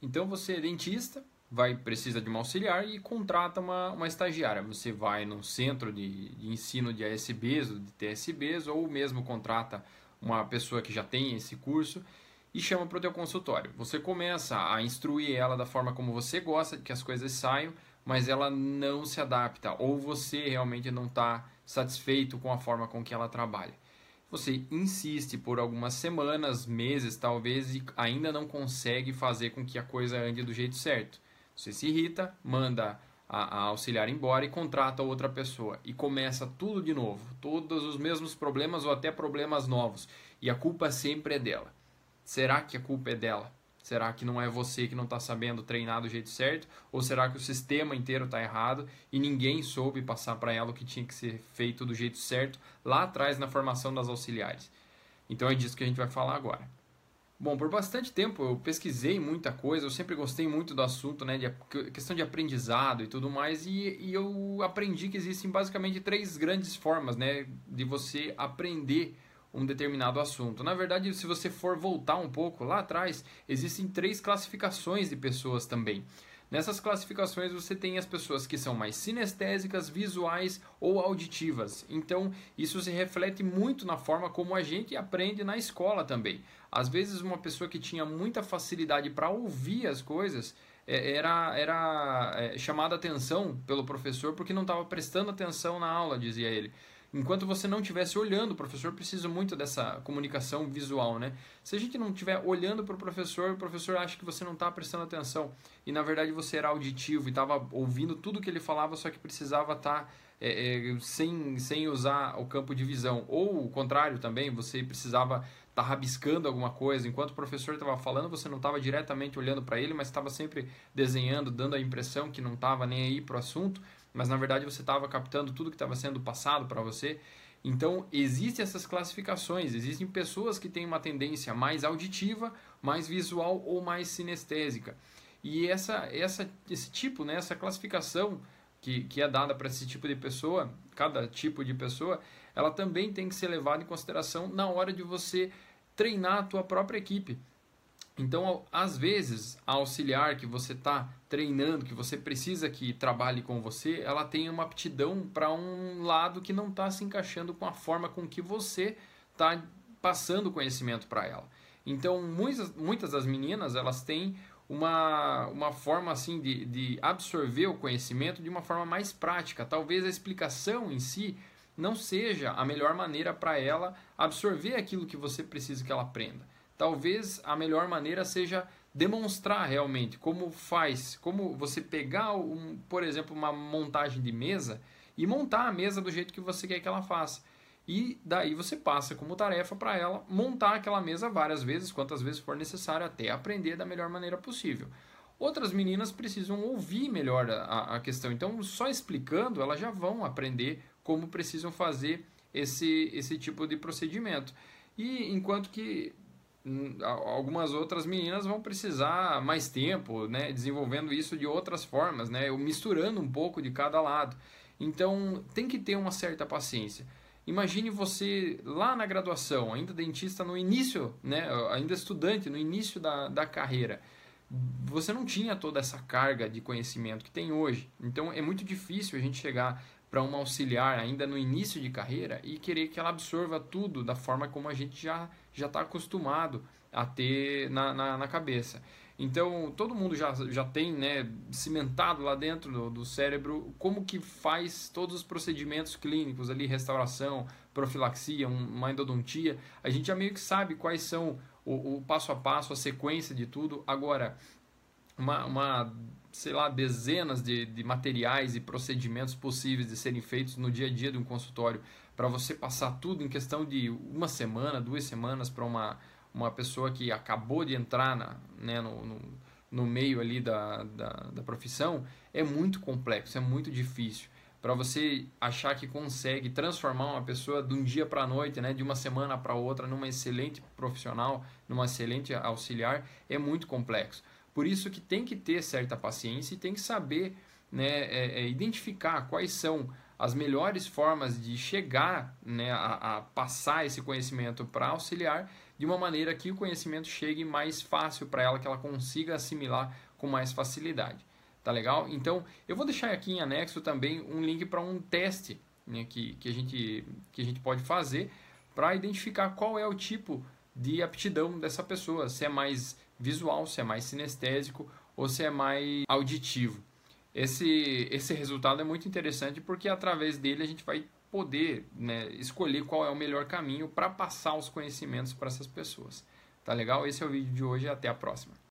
Então você é dentista, vai precisa de uma auxiliar e contrata uma, uma estagiária. Você vai num centro de, de ensino de ASBs ou de TSBs ou mesmo contrata uma pessoa que já tem esse curso e chama para o teu consultório. Você começa a instruir ela da forma como você gosta que as coisas saiam, mas ela não se adapta ou você realmente não está satisfeito com a forma com que ela trabalha você insiste por algumas semanas, meses talvez, e ainda não consegue fazer com que a coisa ande do jeito certo. Você se irrita, manda a, a, auxiliar embora e contrata outra pessoa. E começa tudo de novo. Todos os mesmos problemas ou até problemas novos. E a culpa sempre é dela. Será que a culpa é dela? Será que não é você que não está sabendo treinar do jeito certo? Ou será que o sistema inteiro está errado e ninguém soube passar para ela o que tinha que ser feito do jeito certo lá atrás na formação das auxiliares? Então é disso que a gente vai falar agora. Bom, por bastante tempo eu pesquisei muita coisa, eu sempre gostei muito do assunto, né, de questão de aprendizado e tudo mais, e, e eu aprendi que existem basicamente três grandes formas, né, de você aprender um determinado assunto. Na verdade, se você for voltar um pouco lá atrás, existem três classificações de pessoas também. Nessas classificações você tem as pessoas que são mais sinestésicas, visuais ou auditivas. Então, isso se reflete muito na forma como a gente aprende na escola também. Às vezes, uma pessoa que tinha muita facilidade para ouvir as coisas é, era, era é, chamada atenção pelo professor porque não estava prestando atenção na aula, dizia ele enquanto você não estivesse olhando, o professor precisa muito dessa comunicação visual, né? Se a gente não estiver olhando para o professor, o professor acha que você não está prestando atenção e na verdade você era auditivo e estava ouvindo tudo que ele falava, só que precisava estar tá, é, é, sem, sem usar o campo de visão. Ou o contrário também, você precisava estar tá rabiscando alguma coisa. Enquanto o professor estava falando, você não estava diretamente olhando para ele, mas estava sempre desenhando, dando a impressão que não estava nem aí para o assunto mas na verdade você estava captando tudo que estava sendo passado para você. Então, existem essas classificações, existem pessoas que têm uma tendência mais auditiva, mais visual ou mais sinestésica. E essa, essa, esse tipo, né, essa classificação que, que é dada para esse tipo de pessoa, cada tipo de pessoa, ela também tem que ser levada em consideração na hora de você treinar a tua própria equipe. Então, às vezes, a auxiliar que você está treinando, que você precisa que trabalhe com você, ela tem uma aptidão para um lado que não está se encaixando com a forma com que você está passando conhecimento para ela. Então, muitas, muitas das meninas, elas têm uma, uma forma assim de, de absorver o conhecimento de uma forma mais prática. Talvez a explicação em si não seja a melhor maneira para ela absorver aquilo que você precisa que ela aprenda talvez a melhor maneira seja demonstrar realmente como faz, como você pegar, um, por exemplo, uma montagem de mesa e montar a mesa do jeito que você quer que ela faça. E daí você passa como tarefa para ela montar aquela mesa várias vezes, quantas vezes for necessário, até aprender da melhor maneira possível. Outras meninas precisam ouvir melhor a, a questão, então só explicando elas já vão aprender como precisam fazer esse, esse tipo de procedimento. E enquanto que algumas outras meninas vão precisar mais tempo, né, desenvolvendo isso de outras formas, né, misturando um pouco de cada lado. Então tem que ter uma certa paciência. Imagine você lá na graduação, ainda dentista no início, né, ainda estudante, no início da, da carreira. Você não tinha toda essa carga de conhecimento que tem hoje. Então é muito difícil a gente chegar para uma auxiliar ainda no início de carreira e querer que ela absorva tudo da forma como a gente já já está acostumado a ter na, na, na, cabeça. Então todo mundo já, já tem né, cimentado lá dentro do, do, cérebro como que faz todos os procedimentos clínicos ali, restauração, profilaxia, uma endodontia. A gente já meio que sabe quais são o, o passo a passo, a sequência de tudo. Agora, uma, uma sei lá, dezenas de, de materiais e procedimentos possíveis de serem feitos no dia a dia de um consultório, para você passar tudo em questão de uma semana, duas semanas para uma, uma pessoa que acabou de entrar na, né, no, no, no meio ali da, da, da profissão, é muito complexo, é muito difícil para você achar que consegue transformar uma pessoa de um dia para a noite, né, de uma semana para outra, numa excelente profissional, numa excelente auxiliar, é muito complexo. Por isso que tem que ter certa paciência e tem que saber né, é, é, identificar quais são as melhores formas de chegar né, a, a passar esse conhecimento para auxiliar de uma maneira que o conhecimento chegue mais fácil para ela, que ela consiga assimilar com mais facilidade. Tá legal? Então, eu vou deixar aqui em anexo também um link para um teste né, que, que, a gente, que a gente pode fazer para identificar qual é o tipo de aptidão dessa pessoa, se é mais visual, se é mais sinestésico ou se é mais auditivo. Esse, esse resultado é muito interessante porque através dele a gente vai poder né, escolher qual é o melhor caminho para passar os conhecimentos para essas pessoas. Tá legal? Esse é o vídeo de hoje até a próxima.